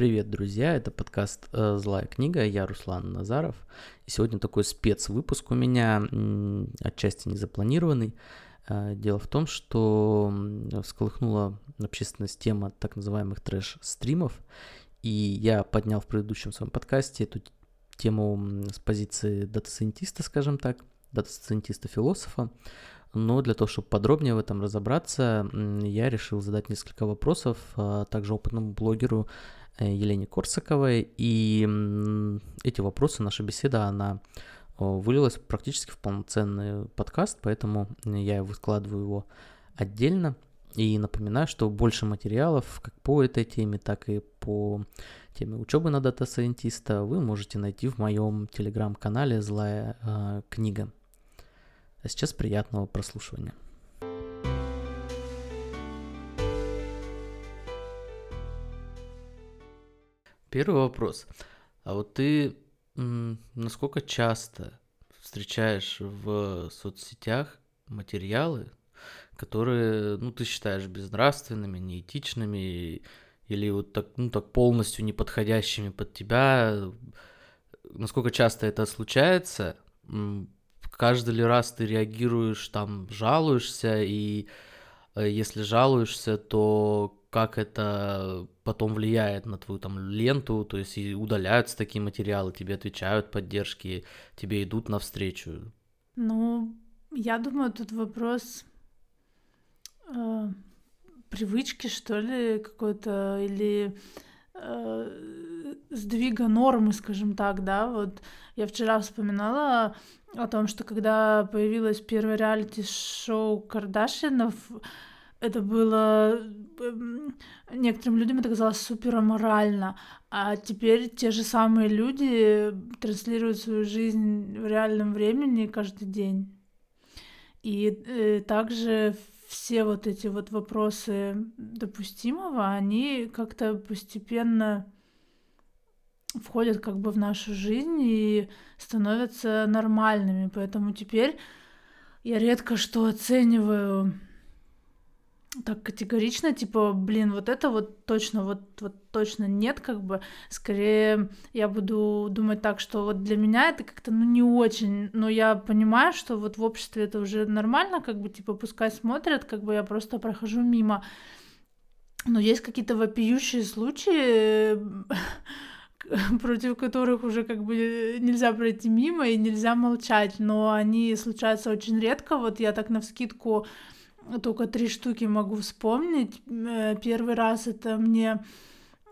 Привет, друзья! Это подкаст э, «Злая книга». Я Руслан Назаров. И сегодня такой спецвыпуск у меня, отчасти незапланированный. Э, дело в том, что всколыхнула общественность тема так называемых трэш-стримов. И я поднял в предыдущем своем подкасте эту тему с позиции дата-сайентиста, скажем так, дата-сайентиста-философа. Но для того, чтобы подробнее в этом разобраться, я решил задать несколько вопросов а также опытному блогеру Елене Корсаковой, и эти вопросы, наша беседа, она вылилась практически в полноценный подкаст, поэтому я выкладываю его отдельно. И напоминаю, что больше материалов как по этой теме, так и по теме учебы на дата-сайентиста вы можете найти в моем телеграм-канале «Злая э, книга». А сейчас приятного прослушивания. Первый вопрос. А вот ты насколько часто встречаешь в соцсетях материалы, которые, ну, ты считаешь безнравственными, неэтичными или вот так, ну, так полностью неподходящими под тебя? Насколько часто это случается? Каждый ли раз ты реагируешь, там, жалуешься, и э, если жалуешься, то как это потом влияет на твою там ленту, то есть и удаляются такие материалы, тебе отвечают поддержки, тебе идут навстречу. Ну, я думаю, тут вопрос э, привычки, что ли, какой-то, или э, сдвига нормы, скажем так, да, вот я вчера вспоминала о том, что когда появилось первое реалити-шоу Кардашинов, это было эм, некоторым людям это казалось супер аморально, а теперь те же самые люди транслируют свою жизнь в реальном времени каждый день. И э, также все вот эти вот вопросы допустимого, они как-то постепенно входят как бы в нашу жизнь и становятся нормальными. Поэтому теперь я редко что оцениваю так категорично, типа, блин, вот это вот точно, вот, вот точно нет, как бы, скорее я буду думать так, что вот для меня это как-то, ну, не очень, но я понимаю, что вот в обществе это уже нормально, как бы, типа, пускай смотрят, как бы я просто прохожу мимо, но есть какие-то вопиющие случаи, против которых уже как бы нельзя пройти мимо и нельзя молчать, но они случаются очень редко, вот я так на вскидку только три штуки могу вспомнить. Э, первый раз это мне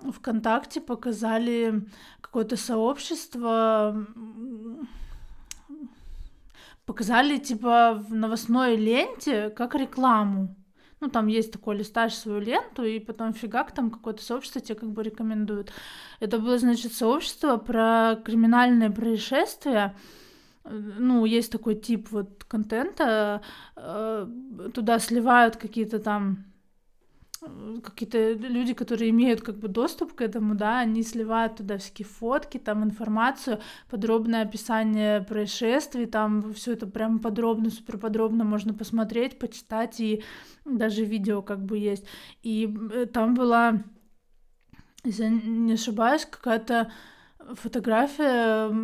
ВКонтакте показали какое-то сообщество, показали типа в новостной ленте как рекламу. Ну, там есть такой, листаешь свою ленту, и потом фигак, там какое-то сообщество тебе как бы рекомендуют. Это было, значит, сообщество про криминальные происшествия, ну, есть такой тип вот контента, э, туда сливают какие-то там какие-то люди, которые имеют как бы доступ к этому, да, они сливают туда всякие фотки, там информацию, подробное описание происшествий, там все это прям подробно, супер подробно можно посмотреть, почитать, и даже видео как бы есть. И э, там была, если не ошибаюсь, какая-то фотография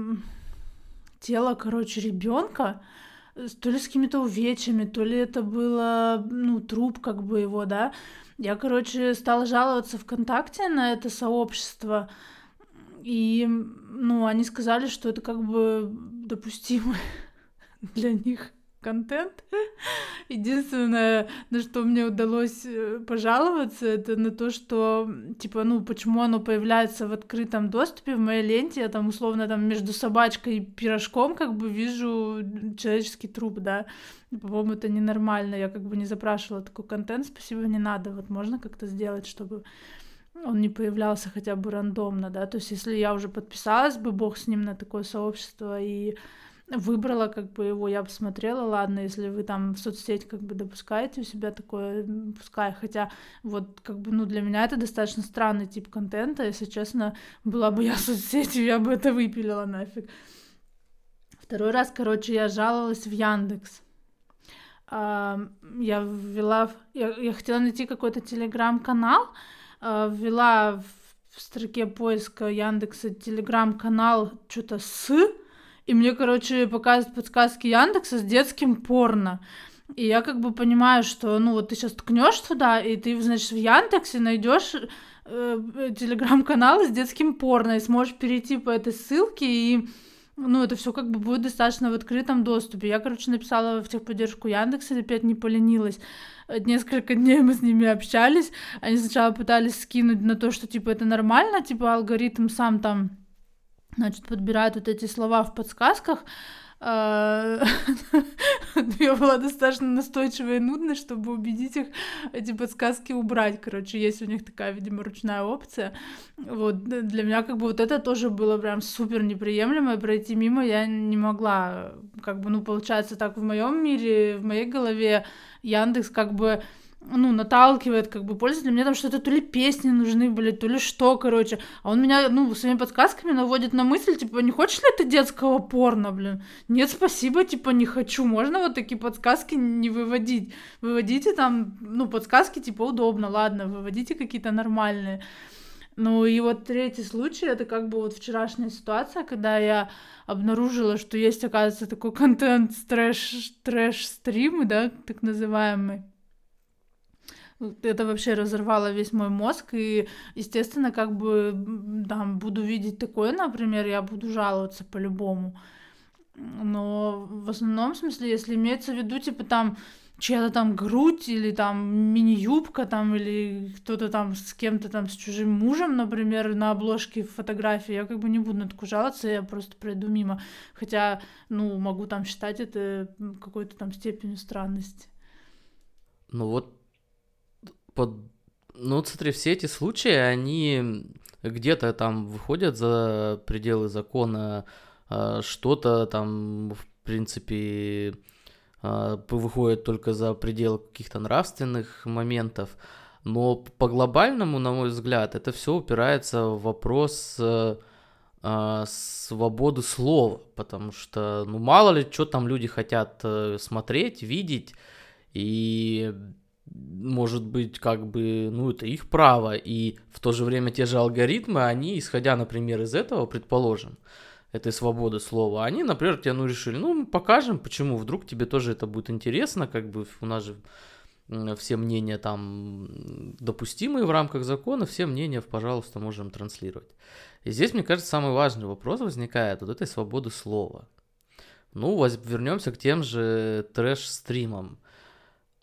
тело, короче, ребенка, э, то ли с какими-то увечьями, то ли это было, ну, труп как бы его, да. Я, короче, стала жаловаться ВКонтакте на это сообщество, и, ну, они сказали, что это как бы допустимо для них контент. Единственное, на что мне удалось э, пожаловаться, это на то, что, типа, ну, почему оно появляется в открытом доступе в моей ленте, я там, условно, там между собачкой и пирожком как бы вижу человеческий труп, да. По-моему, это ненормально, я как бы не запрашивала такой контент, спасибо, не надо, вот можно как-то сделать, чтобы он не появлялся хотя бы рандомно, да, то есть если я уже подписалась бы, бог с ним, на такое сообщество, и выбрала как бы его, я посмотрела, ладно, если вы там в соцсети как бы допускаете у себя такое, пускай, хотя вот как бы, ну, для меня это достаточно странный тип контента, если честно, была бы я в соцсети, я бы это выпилила нафиг. Второй раз, короче, я жаловалась в Яндекс. Я ввела, я, я хотела найти какой-то телеграм-канал, а, ввела в строке поиска Яндекса телеграм-канал что-то с, и мне, короче, показывают подсказки Яндекса с детским порно. И я как бы понимаю, что, ну, вот ты сейчас ткнешь туда, и ты, значит, в Яндексе найдешь э, телеграм-канал с детским порно, и сможешь перейти по этой ссылке, и, ну, это все как бы будет достаточно в открытом доступе. Я, короче, написала в техподдержку Яндекса, опять не поленилась. Несколько дней мы с ними общались. Они сначала пытались скинуть на то, что, типа, это нормально, типа, алгоритм сам там, значит, подбирает вот эти слова в подсказках, я была достаточно настойчивая и нудная, чтобы убедить их эти подсказки убрать. Короче, есть у них такая, видимо, ручная опция. Вот, для меня как бы вот это тоже было прям супер неприемлемо, и пройти мимо я не могла. Как бы, ну, получается, так в моем мире, в моей голове Яндекс как бы ну, наталкивает, как бы, пользователя. Мне там что-то то ли песни нужны были, то ли что, короче. А он меня, ну, своими подсказками наводит на мысль, типа, не хочешь ли ты детского порно, блин? Нет, спасибо, типа, не хочу. Можно вот такие подсказки не выводить. Выводите там, ну, подсказки, типа, удобно, ладно, выводите какие-то нормальные. Ну и вот третий случай, это как бы вот вчерашняя ситуация, когда я обнаружила, что есть, оказывается, такой контент трэш, трэш-стримы, да, так называемый это вообще разорвало весь мой мозг, и, естественно, как бы там буду видеть такое, например, я буду жаловаться по-любому. Но в основном смысле, если имеется в виду, типа там чья-то там грудь или там мини-юбка там или кто-то там с кем-то там с чужим мужем, например, на обложке фотографии, я как бы не буду на такую жаловаться, я просто пройду мимо. Хотя, ну, могу там считать это какой-то там степенью странности. Ну вот под... Ну, вот смотри, все эти случаи, они где-то там выходят за пределы закона, а, что-то там, в принципе, а, выходит только за пределы каких-то нравственных моментов. Но по глобальному, на мой взгляд, это все упирается в вопрос э, э, свободы слова, потому что, ну, мало ли, что там люди хотят э, смотреть, видеть, и может быть, как бы, ну, это их право, и в то же время те же алгоритмы, они, исходя, например, из этого, предположим, этой свободы слова, они, например, тебе, ну, решили, ну, мы покажем, почему, вдруг тебе тоже это будет интересно, как бы, у нас же все мнения там допустимые в рамках закона, все мнения, пожалуйста, можем транслировать. И здесь, мне кажется, самый важный вопрос возникает вот этой свободы слова. Ну, вернемся к тем же трэш-стримам.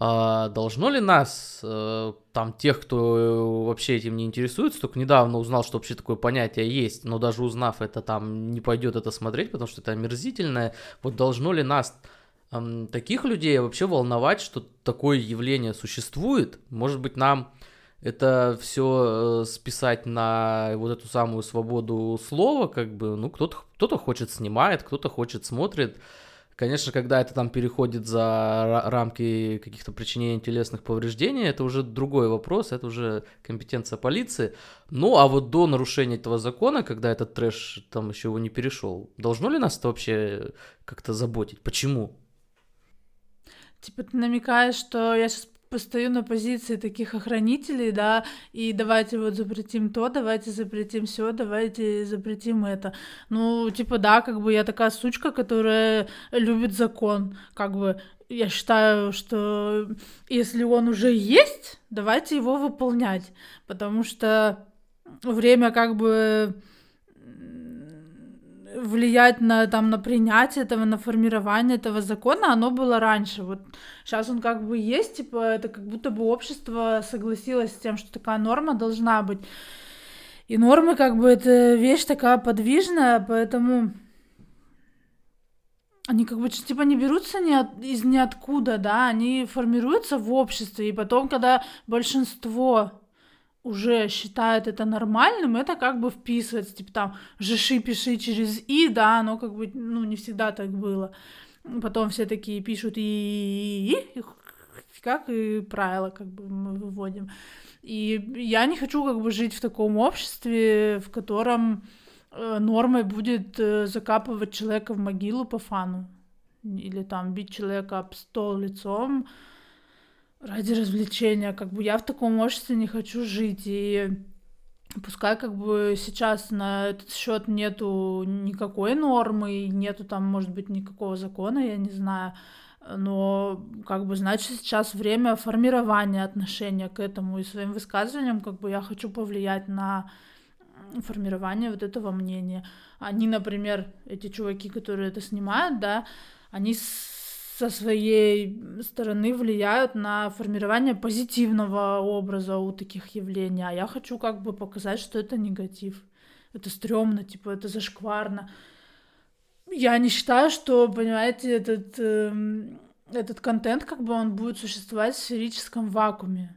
А должно ли нас, э, там, тех, кто вообще этим не интересуется, только недавно узнал, что вообще такое понятие есть, но даже узнав это, там, не пойдет это смотреть, потому что это омерзительное, вот должно ли нас, таких людей вообще волновать, что такое явление существует? Может быть, нам это все э, списать на вот эту самую свободу слова, как бы, ну, кто-то кто хочет снимает, кто-то хочет смотрит, Конечно, когда это там переходит за рамки каких-то причинения телесных повреждений, это уже другой вопрос, это уже компетенция полиции. Ну, а вот до нарушения этого закона, когда этот трэш там еще его не перешел, должно ли нас это вообще как-то заботить? Почему? Типа ты намекаешь, что я сейчас постою на позиции таких охранителей, да, и давайте вот запретим то, давайте запретим все, давайте запретим это. Ну, типа, да, как бы я такая сучка, которая любит закон, как бы я считаю, что если он уже есть, давайте его выполнять, потому что время как бы влиять на, там, на принятие этого, на формирование этого закона, оно было раньше. Вот сейчас он как бы есть, типа, это как будто бы общество согласилось с тем, что такая норма должна быть. И нормы, как бы, это вещь такая подвижная, поэтому они как бы типа не берутся ни от, из ниоткуда, да, они формируются в обществе, и потом, когда большинство уже считает это нормальным, это как бы вписывается, типа там «жиши, пиши через «и», да, оно как бы, ну, не всегда так было. Потом все такие пишут «и», и как и правила как бы мы выводим. И я не хочу как бы жить в таком обществе, в котором э, нормой будет э, закапывать человека в могилу по фану. Или там бить человека об стол лицом, ради развлечения. Как бы я в таком обществе не хочу жить. И Пускай как бы сейчас на этот счет нету никакой нормы, нету там, может быть, никакого закона, я не знаю, но как бы значит сейчас время формирования отношения к этому и своим высказыванием как бы я хочу повлиять на формирование вот этого мнения. Они, например, эти чуваки, которые это снимают, да, они со своей стороны влияют на формирование позитивного образа у таких явлений, а я хочу как бы показать, что это негатив. Это стрёмно, типа, это зашкварно. Я не считаю, что, понимаете, этот, э, этот контент, как бы он будет существовать в сферическом вакууме.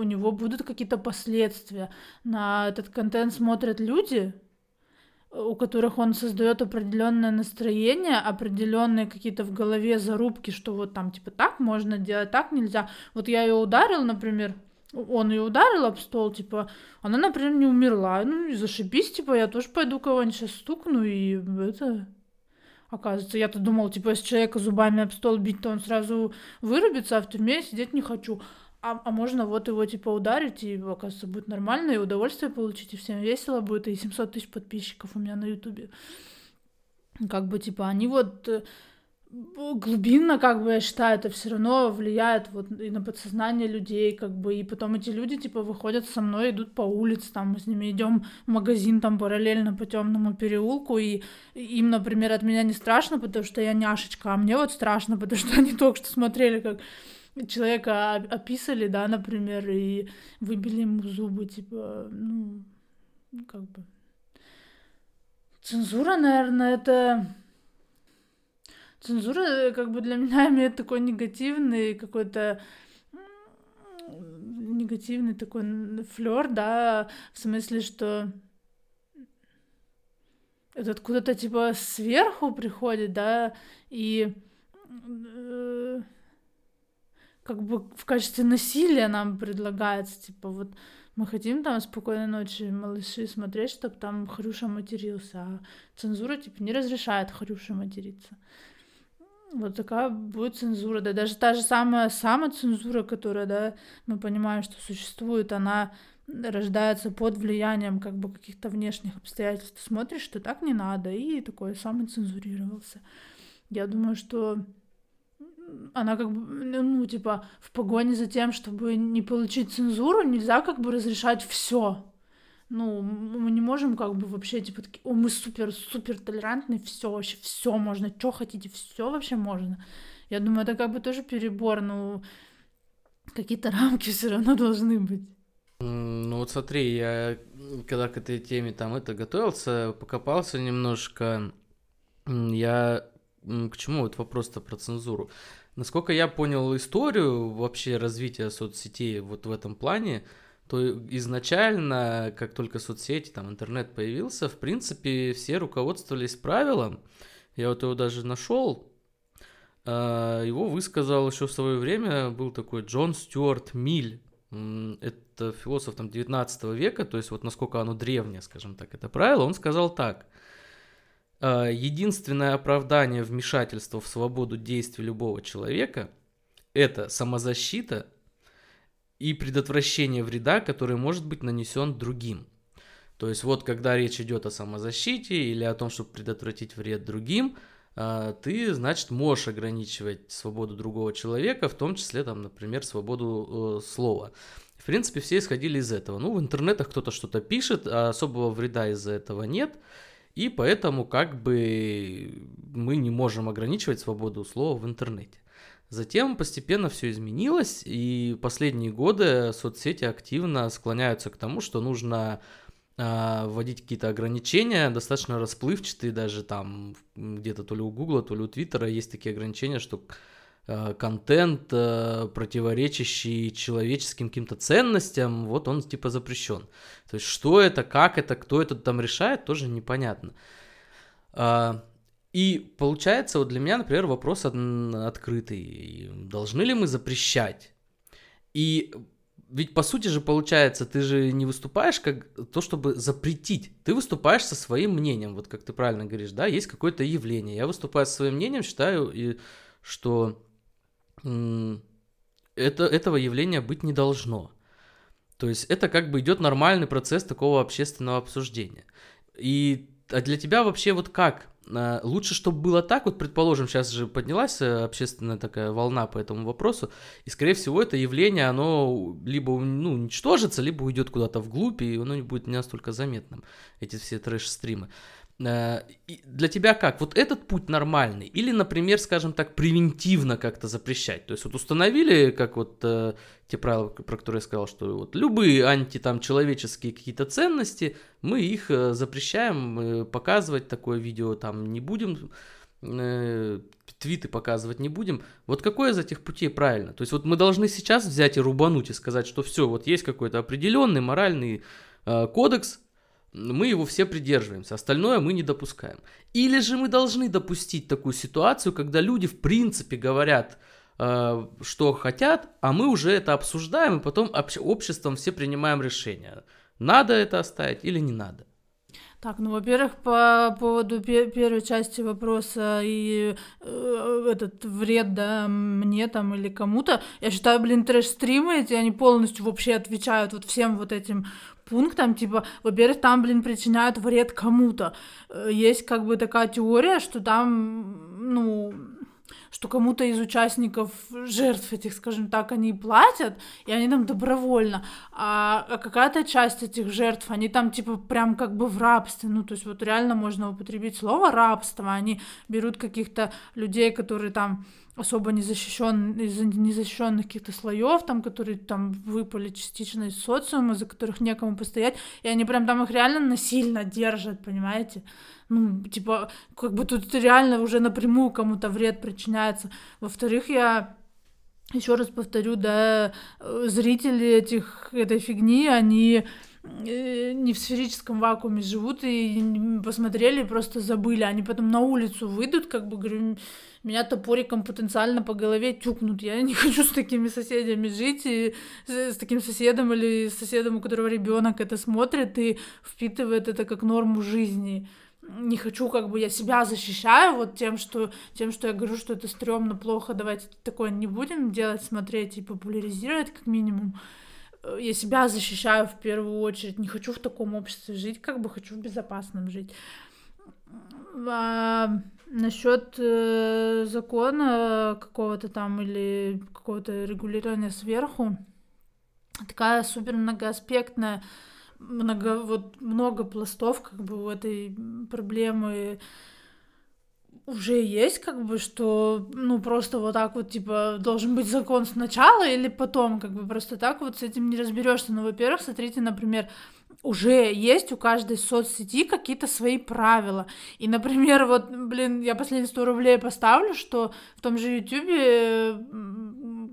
У него будут какие-то последствия. На этот контент смотрят люди, у которых он создает определенное настроение, определенные какие-то в голове зарубки, что вот там типа так можно делать, так нельзя. Вот я ее ударил, например, он ее ударил об стол, типа, она, например, не умерла. Ну, и зашибись, типа, я тоже пойду кого-нибудь сейчас стукну, и это... Оказывается, я-то думал, типа, если человека зубами об стол бить, то он сразу вырубится, а в тюрьме сидеть не хочу а, а можно вот его типа ударить, и, оказывается, будет нормально, и удовольствие получить, и всем весело будет, и 700 тысяч подписчиков у меня на ютубе. Как бы, типа, они вот э, глубинно, как бы, я считаю, это все равно влияет вот и на подсознание людей, как бы, и потом эти люди, типа, выходят со мной, идут по улице, там, мы с ними идем в магазин, там, параллельно по темному переулку, и им, например, от меня не страшно, потому что я няшечка, а мне вот страшно, потому что они только что смотрели, как человека описали, да, например, и выбили ему зубы, типа, ну, как бы. Цензура, наверное, это... Цензура, э, как бы, для меня имеет такой негативный какой-то негативный такой флер, да, в смысле, что это откуда-то типа сверху приходит, да, и э, как бы в качестве насилия нам предлагается, типа вот мы хотим там спокойной ночи малыши смотреть, чтобы там Хрюша матерился, а цензура типа не разрешает Хрюше материться. Вот такая будет цензура, да, даже та же самая самоцензура, которая, да, мы понимаем, что существует, она рождается под влиянием как бы каких-то внешних обстоятельств. Ты смотришь, что так не надо, и такой самоцензурировался. Я думаю, что она как бы, ну, типа, в погоне за тем, чтобы не получить цензуру, нельзя как бы разрешать все. Ну, мы не можем как бы вообще, типа, такие, о, мы супер-супер толерантны, все вообще, все можно, что хотите, все вообще можно. Я думаю, это как бы тоже перебор, ну, какие-то рамки все равно должны быть. Ну вот смотри, я когда к этой теме там это готовился, покопался немножко, я к чему вот вопрос-то про цензуру? Насколько я понял историю вообще развития соцсетей вот в этом плане, то изначально, как только соцсети, там интернет появился, в принципе, все руководствовались правилом. Я вот его даже нашел. А, его высказал еще в свое время, был такой Джон Стюарт Миль. Это философ там 19 века, то есть вот насколько оно древнее, скажем так, это правило. Он сказал так – единственное оправдание вмешательства в свободу действий любого человека – это самозащита и предотвращение вреда, который может быть нанесен другим. То есть вот когда речь идет о самозащите или о том, чтобы предотвратить вред другим, э, ты, значит, можешь ограничивать свободу другого человека, в том числе, там, например, свободу э, слова. В принципе, все исходили из этого. Ну, в интернетах кто-то что-то пишет, а особого вреда из-за этого нет – и поэтому как бы мы не можем ограничивать свободу слова в интернете. Затем постепенно все изменилось, и последние годы соцсети активно склоняются к тому, что нужно э, вводить какие-то ограничения, достаточно расплывчатые, даже там где-то то ли у Гугла, то ли у Твиттера есть такие ограничения, что контент, э, противоречащий человеческим каким-то ценностям, вот он типа запрещен. То есть что это, как это, кто это там решает, тоже непонятно. А, и получается, вот для меня, например, вопрос открытый. Должны ли мы запрещать? И ведь по сути же получается, ты же не выступаешь как то, чтобы запретить. Ты выступаешь со своим мнением. Вот как ты правильно говоришь, да, есть какое-то явление. Я выступаю со своим мнением, считаю, что это, этого явления быть не должно. То есть это как бы идет нормальный процесс такого общественного обсуждения. И а для тебя вообще вот как? А, лучше, чтобы было так, вот предположим, сейчас же поднялась э, общественная такая волна по этому вопросу, и, скорее всего, это явление, оно либо ну, уничтожится, либо уйдет куда-то вглубь, и оно не будет не настолько заметным, эти все трэш-стримы. Э, для тебя как? Вот этот путь нормальный? Или, например, скажем так, превентивно как-то запрещать? То есть вот установили, как вот э, те правила, про которые я сказал, что вот любые анти там человеческие какие-то ценности, мы их э, запрещаем э, показывать такое видео там не будем, э, твиты показывать не будем. Вот какой из этих путей правильно? То есть вот мы должны сейчас взять и рубануть и сказать, что все, вот есть какой-то определенный моральный э, кодекс, мы его все придерживаемся, остальное мы не допускаем. Или же мы должны допустить такую ситуацию, когда люди в принципе говорят, э, что хотят, а мы уже это обсуждаем, и потом обществом все принимаем решение, надо это оставить или не надо. Так, ну, во-первых, по поводу пер- первой части вопроса и э, этот вред, да, мне там или кому-то, я считаю, блин, трэш-стримы эти, они полностью вообще отвечают вот всем вот этим пунктам, типа, во-первых, там, блин, причиняют вред кому-то. Э, есть как бы такая теория, что там, ну, что кому-то из участников, жертв этих, скажем так, они платят, и они там добровольно, а, а какая-то часть этих жертв, они там типа прям как бы в рабстве, ну то есть вот реально можно употребить слово рабство, они берут каких-то людей, которые там особо не защищен, из незащищенных каких-то слоев, там, которые там выпали частично из социума, за которых некому постоять, и они прям там их реально насильно держат, понимаете? Ну, типа, как бы тут реально уже напрямую кому-то вред причиняется. Во-вторых, я еще раз повторю, да, э, зрители этих, этой фигни, они э, не в сферическом вакууме живут и посмотрели просто забыли. Они потом на улицу выйдут, как бы, говорю, меня топориком потенциально по голове тюкнут. Я не хочу с такими соседями жить, и с таким соседом или с соседом, у которого ребенок это смотрит и впитывает это как норму жизни не хочу, как бы я себя защищаю вот тем, что тем, что я говорю, что это стрёмно, плохо, давайте такое не будем делать, смотреть и популяризировать как минимум. Э, я себя защищаю в первую очередь, не хочу в таком обществе жить, как бы хочу в безопасном жить. А насчет э, закона какого-то там или какого-то регулирования сверху, такая супер многоаспектная много, вот много пластов как бы у этой проблемы уже есть, как бы, что, ну, просто вот так вот, типа, должен быть закон сначала или потом, как бы, просто так вот с этим не разберешься. Ну, во-первых, смотрите, например, уже есть у каждой соцсети какие-то свои правила. И, например, вот, блин, я последние 100 рублей поставлю, что в том же Ютубе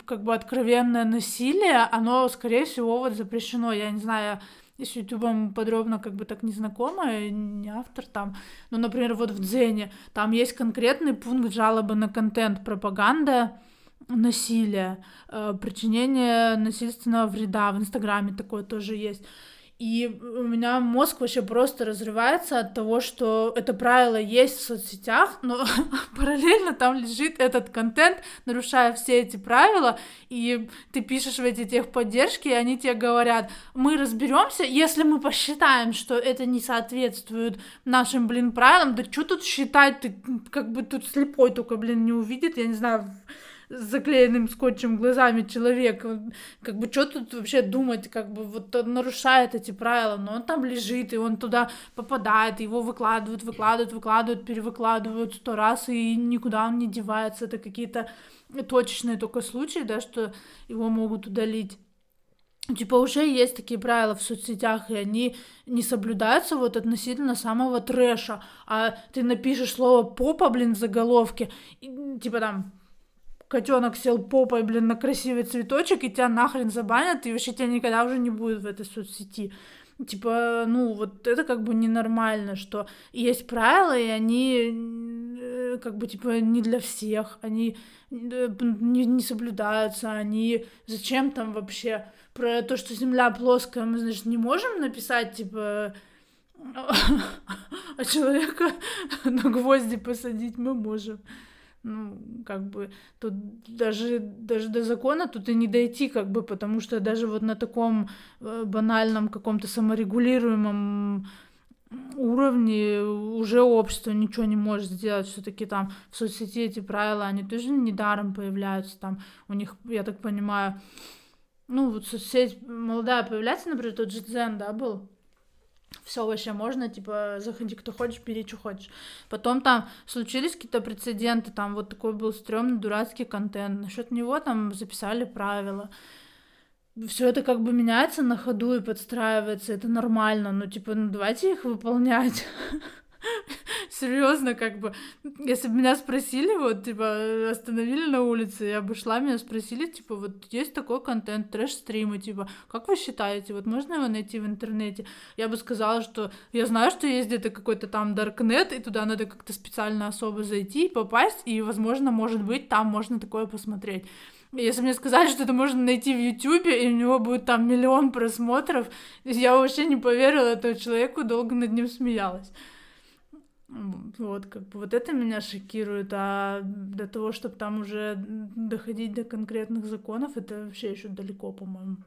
как бы откровенное насилие, оно, скорее всего, вот запрещено. Я не знаю, с Ютубом подробно как бы так не знакома, не автор там. Но, например, вот в Дзене там есть конкретный пункт жалобы на контент, пропаганда, насилие, э, причинение насильственного вреда. В Инстаграме такое тоже есть. И у меня мозг вообще просто разрывается от того, что это правило есть в соцсетях, но параллельно там лежит этот контент, нарушая все эти правила, и ты пишешь в эти техподдержки, и они тебе говорят, мы разберемся, если мы посчитаем, что это не соответствует нашим, блин, правилам, да что тут считать, ты как бы тут слепой только, блин, не увидит, я не знаю, с заклеенным скотчем глазами человек. Как бы что тут вообще думать, как бы вот он нарушает эти правила, но он там лежит, и он туда попадает, его выкладывают, выкладывают, выкладывают, перевыкладывают сто раз, и никуда он не девается. Это какие-то точечные только случаи, да, что его могут удалить. Типа уже есть такие правила в соцсетях, и они не соблюдаются вот относительно самого трэша. А ты напишешь слово попа, блин, в заголовке, и, типа там котенок сел попой, блин, на красивый цветочек, и тебя нахрен забанят, и вообще тебя никогда уже не будет в этой соцсети. Типа, ну, вот это как бы ненормально, что есть правила, и они э, как бы, типа, не для всех, они э, не, не соблюдаются, они зачем там вообще про то, что Земля плоская, мы, значит, не можем написать, типа, а человека на гвозди посадить мы можем. Ну, как бы, тут даже, даже до закона тут и не дойти, как бы, потому что даже вот на таком э, банальном каком-то саморегулируемом уровне уже общество ничего не может сделать, все-таки там в соцсети эти правила, они тоже недаром появляются, там у них, я так понимаю, ну вот соцсеть молодая появляется, например, тот же Дзен, да, был, все вообще можно, типа, заходи, кто хочешь, бери, что хочешь. Потом там случились какие-то прецеденты, там вот такой был стрёмный дурацкий контент, насчет него там записали правила. Все это как бы меняется на ходу и подстраивается, это нормально, ну типа, ну давайте их выполнять. Серьезно, как бы, если бы меня спросили, вот, типа, остановили на улице, я бы шла, меня спросили, типа, вот, есть такой контент, трэш-стримы, типа, как вы считаете, вот, можно его найти в интернете? Я бы сказала, что я знаю, что есть где-то какой-то там даркнет, и туда надо как-то специально особо зайти, попасть, и, возможно, может быть, там можно такое посмотреть. Если мне сказали, что это можно найти в Ютубе, и у него будет там миллион просмотров, я вообще не поверила этому человеку, долго над ним смеялась. Вот, как бы вот это меня шокирует, а до того, чтобы там уже доходить до конкретных законов, это вообще еще далеко, по-моему.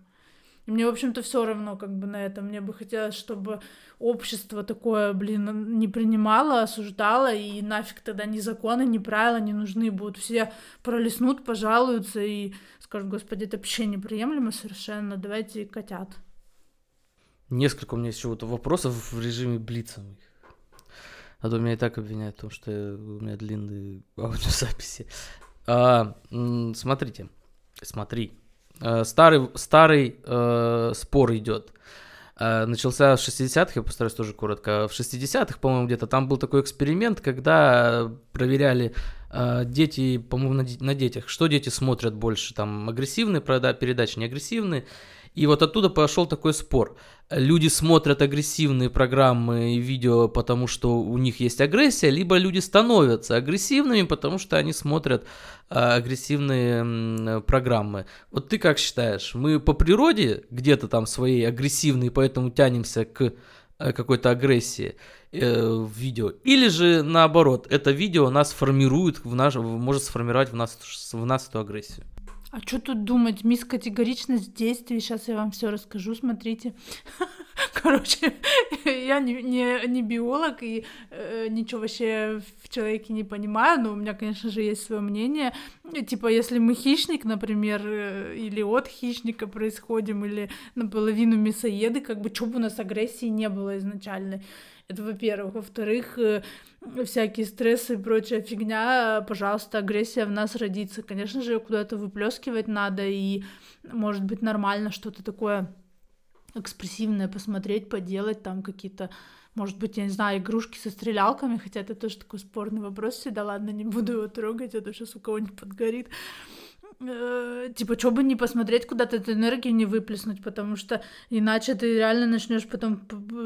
И мне, в общем-то, все равно как бы на это. Мне бы хотелось, чтобы общество такое, блин, не принимало, осуждало, и нафиг тогда ни законы, ни правила не нужны будут. Все пролеснут, пожалуются и скажут, господи, это вообще неприемлемо совершенно, давайте котят. Несколько у меня еще вот вопросов в режиме блица. А то меня и так обвиняют в том, что у меня длинные аудиозаписи. А, смотрите, смотри. А, старый, старый э, спор идет. А, начался в 60-х, я постараюсь тоже коротко. В 60-х, по-моему, где-то там был такой эксперимент, когда проверяли э, дети, по-моему, на, на детях, что дети смотрят больше, там агрессивные передачи, не агрессивные. И вот оттуда пошел такой спор. Люди смотрят агрессивные программы и видео, потому что у них есть агрессия, либо люди становятся агрессивными, потому что они смотрят а, агрессивные программы. Вот ты как считаешь, мы по природе где-то там своей агрессивные, поэтому тянемся к а, какой-то агрессии э, в видео, или же наоборот, это видео нас формирует, в наш, может сформировать в нас, в нас эту агрессию? А что тут думать? Мисс категоричность действий. Сейчас я вам все расскажу. Смотрите. Короче, я не, не, не биолог и э, ничего вообще в человеке не понимаю, но у меня, конечно же, есть свое мнение. Типа, если мы хищник, например, э, или от хищника происходим, или наполовину мясоеды, как бы, что бы у нас агрессии не было изначально. Это во-первых. Во-вторых, э, всякие стрессы и прочая фигня, пожалуйста, агрессия в нас родится. Конечно же, куда-то выплескивать надо, и может быть нормально что-то такое экспрессивное посмотреть, поделать, там какие-то, может быть, я не знаю, игрушки со стрелялками, хотя это тоже такой спорный вопрос всегда, ладно, не буду его трогать, а сейчас у кого-нибудь подгорит. Э, типа, что бы не посмотреть, куда-то эту энергию не выплеснуть, потому что иначе ты реально начнешь потом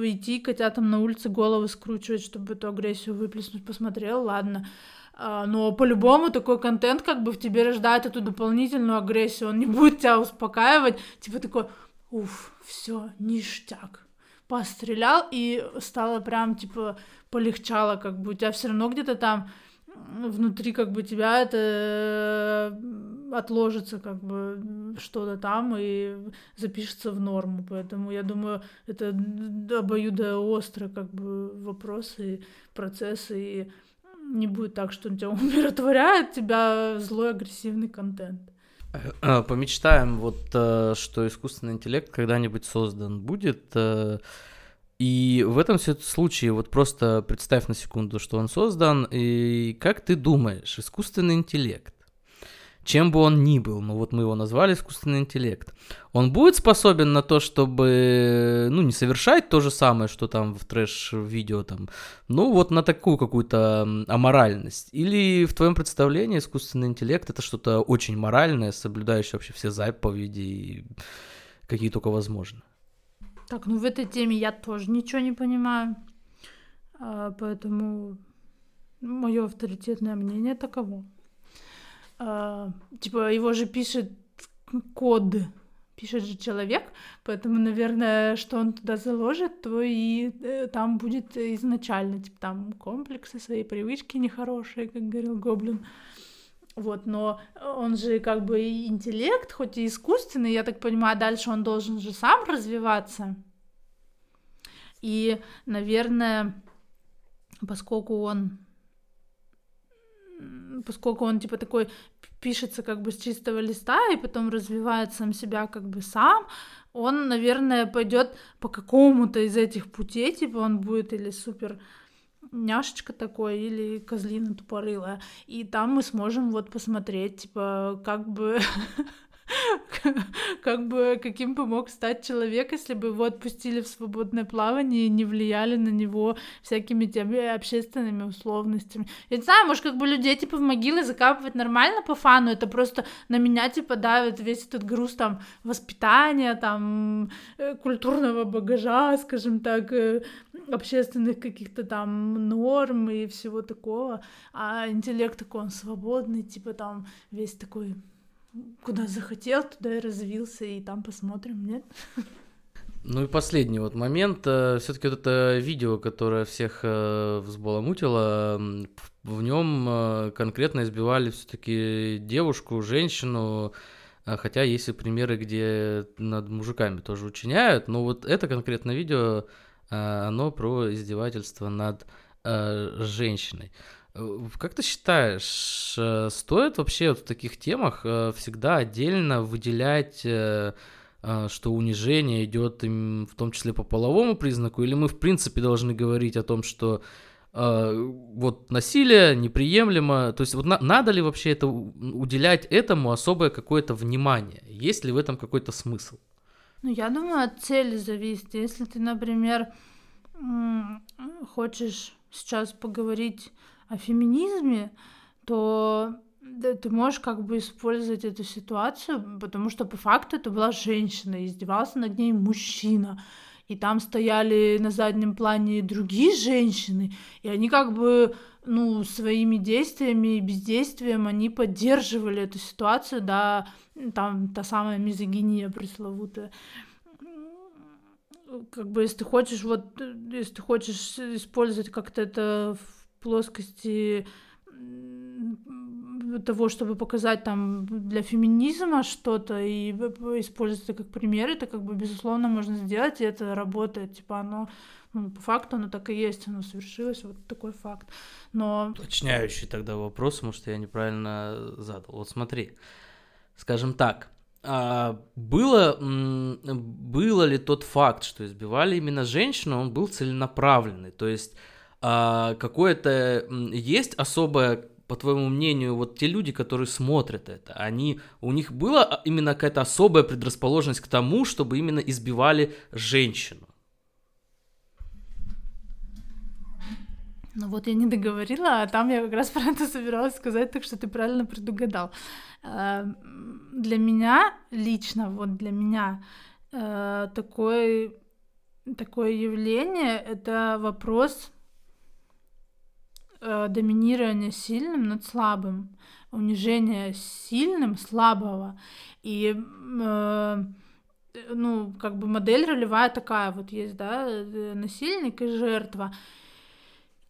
идти, котятам на улице головы скручивать, чтобы эту агрессию выплеснуть. Посмотрел, ладно. А, но по-любому такой контент как бы в тебе рождает эту дополнительную агрессию, он не будет тебя успокаивать, типа такой, уф, все, ништяк. Пострелял и стало прям, типа, полегчало, как бы у тебя все равно где-то там внутри как бы тебя это э, отложится как бы что-то там и запишется в норму. Поэтому я думаю, это обоюдоостро как бы вопросы, процессы, и не будет так, что он тебя умиротворяет, тебя злой агрессивный контент. Э, помечтаем вот, э, что искусственный интеллект когда-нибудь создан будет, и в этом случае вот просто представь на секунду, что он создан, и как ты думаешь, искусственный интеллект, чем бы он ни был, ну вот мы его назвали искусственный интеллект, он будет способен на то, чтобы, ну, не совершать то же самое, что там в трэш-видео, там, ну, вот на такую какую-то аморальность? Или в твоем представлении искусственный интеллект это что-то очень моральное, соблюдающее вообще все заповеди, какие только возможно? Так, ну в этой теме я тоже ничего не понимаю. А, поэтому мое авторитетное мнение таково. А, типа, его же пишет код, пишет же человек, поэтому, наверное, что он туда заложит, то и э, там будет изначально, типа, там комплексы, свои привычки нехорошие, как говорил Гоблин. Вот, но он же как бы интеллект, хоть и искусственный, я так понимаю, дальше он должен же сам развиваться. И, наверное, поскольку он поскольку он типа такой пишется как бы с чистого листа и потом развивает сам себя как бы сам, он, наверное, пойдет по какому-то из этих путей, типа он будет или супер няшечка такой или козлина тупорылая. И там мы сможем вот посмотреть, типа, как бы как бы каким бы мог стать человек, если бы его отпустили в свободное плавание и не влияли на него всякими теми общественными условностями. Я не знаю, может, как бы людей типа в могилы закапывать нормально по фану, это просто на меня типа давит весь этот груз там воспитания, там э, культурного багажа, скажем так, э, общественных каких-то там норм и всего такого, а интеллект такой, он свободный, типа там весь такой куда захотел, туда и развился, и там посмотрим, нет? Ну и последний вот момент. Э, Все-таки вот это видео, которое всех э, взбаламутило, в нем э, конкретно избивали все-таки девушку, женщину, хотя есть и примеры, где над мужиками тоже учиняют, но вот это конкретное видео, оно про издевательство над женщиной. Э, как ты считаешь, э, стоит вообще в таких темах э, всегда отдельно выделять, что унижение идет в том числе по половому признаку, или мы в принципе должны говорить о том, что вот насилие неприемлемо, то есть вот на, надо ли вообще это уделять этому особое какое-то внимание, есть ли в этом какой-то смысл? Ну, я думаю, от цели зависит. Если ты, например, хочешь сейчас поговорить о феминизме, то ты можешь как бы использовать эту ситуацию, потому что по факту это была женщина, издевался над ней мужчина. И там стояли на заднем плане другие женщины, и они как бы, ну, своими действиями и бездействием они поддерживали эту ситуацию, да, там та самая мизогиния пресловутая как бы если ты хочешь вот если ты хочешь использовать как-то это плоскости того, чтобы показать там для феминизма что-то и использовать это как пример, это как бы безусловно можно сделать, и это работает, типа оно ну, по факту оно так и есть, оно совершилось, вот такой факт. Но... Уточняющий тогда вопрос, потому что я неправильно задал. Вот смотри, скажем так, а было, было ли тот факт, что избивали именно женщину, он был целенаправленный, то есть а, какое-то есть особое по твоему мнению, вот те люди, которые смотрят это, они, у них была именно какая-то особая предрасположенность к тому, чтобы именно избивали женщину? Ну вот я не договорила, а там я как раз про это собиралась сказать, так что ты правильно предугадал. Э, для меня лично, вот для меня э, такое, такое явление — это вопрос доминирование сильным над слабым, унижение сильным слабого. И э, ну, как бы модель ролевая такая вот есть, да, э, насильник и жертва.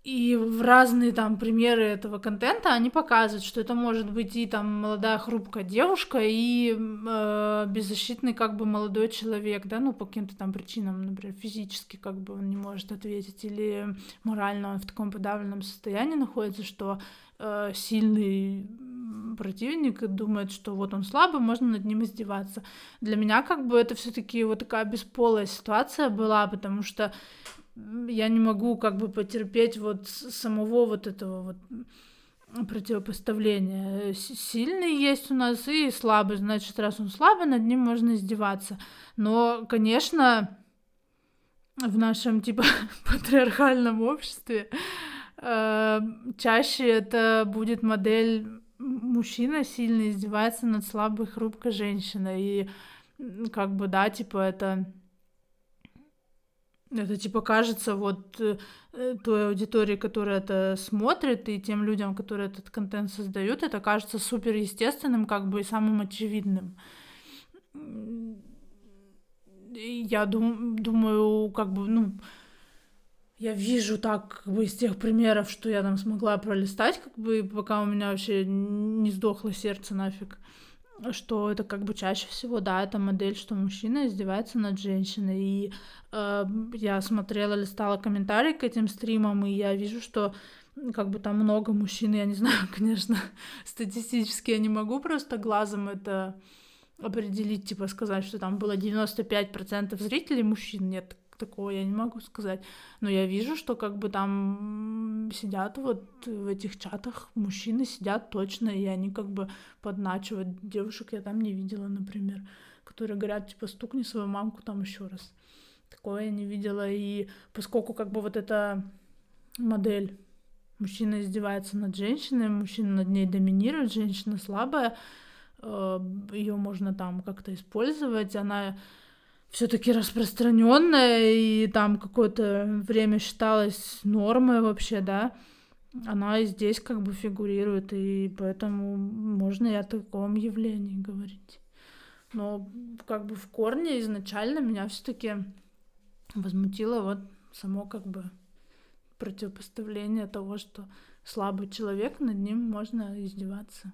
И в разные там примеры этого контента они показывают, что это может быть и там молодая хрупкая девушка, и э, беззащитный как бы молодой человек, да, ну по каким-то там причинам, например, физически как бы он не может ответить, или морально он в таком подавленном состоянии находится, что э, сильный противник думает, что вот он слабый, можно над ним издеваться. Для меня как бы это все-таки вот такая бесполая ситуация была, потому что я не могу как бы потерпеть вот самого вот этого вот противопоставления. Сильный есть у нас и слабый, значит, раз он слабый, над ним можно издеваться. Но, конечно, в нашем типа патриархальном обществе э, чаще это будет модель мужчина сильно издевается над слабой хрупкой женщиной и как бы да типа это это типа кажется вот э, той аудитории, которая это смотрит, и тем людям, которые этот контент создают, это кажется супер естественным, как бы и самым очевидным. я дум, думаю, как бы, ну, я вижу так, как бы, из тех примеров, что я там смогла пролистать, как бы, пока у меня вообще не сдохло сердце нафиг, что это как бы чаще всего, да, это модель, что мужчина издевается над женщиной. И э, я смотрела, листала комментарии к этим стримам, и я вижу, что как бы там много мужчин, я не знаю, конечно, статистически я не могу просто глазом это определить, типа сказать, что там было 95% зрителей мужчин, нет, такого я не могу сказать. Но я вижу, что как бы там сидят вот в этих чатах, мужчины сидят точно, и они как бы подначивают. Девушек я там не видела, например, которые говорят, типа, стукни свою мамку там еще раз. Такого я не видела. И поскольку как бы вот эта модель мужчина издевается над женщиной, мужчина над ней доминирует, женщина слабая, э, ее можно там как-то использовать, она все-таки распространенная и там какое-то время считалась нормой вообще, да, она и здесь как бы фигурирует, и поэтому можно и о таком явлении говорить. Но как бы в корне изначально меня все-таки возмутило вот само как бы противопоставление того, что слабый человек, над ним можно издеваться.